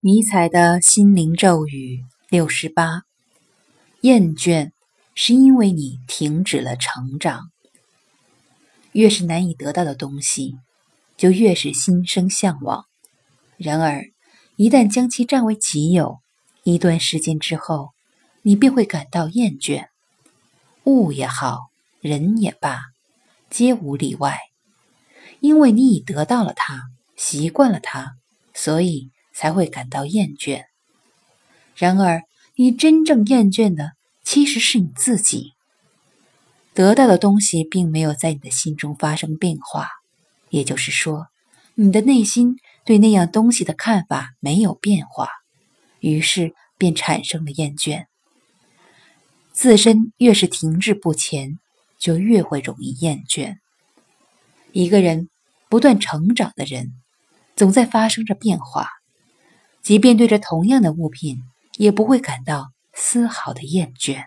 尼采的心灵咒语六十八：厌倦是因为你停止了成长。越是难以得到的东西，就越是心生向往。然而，一旦将其占为己有，一段时间之后，你便会感到厌倦。物也好，人也罢，皆无例外，因为你已得到了它，习惯了它，所以。才会感到厌倦。然而，你真正厌倦的其实是你自己。得到的东西并没有在你的心中发生变化，也就是说，你的内心对那样东西的看法没有变化，于是便产生了厌倦。自身越是停滞不前，就越会容易厌倦。一个人不断成长的人，总在发生着变化。即便对着同样的物品，也不会感到丝毫的厌倦。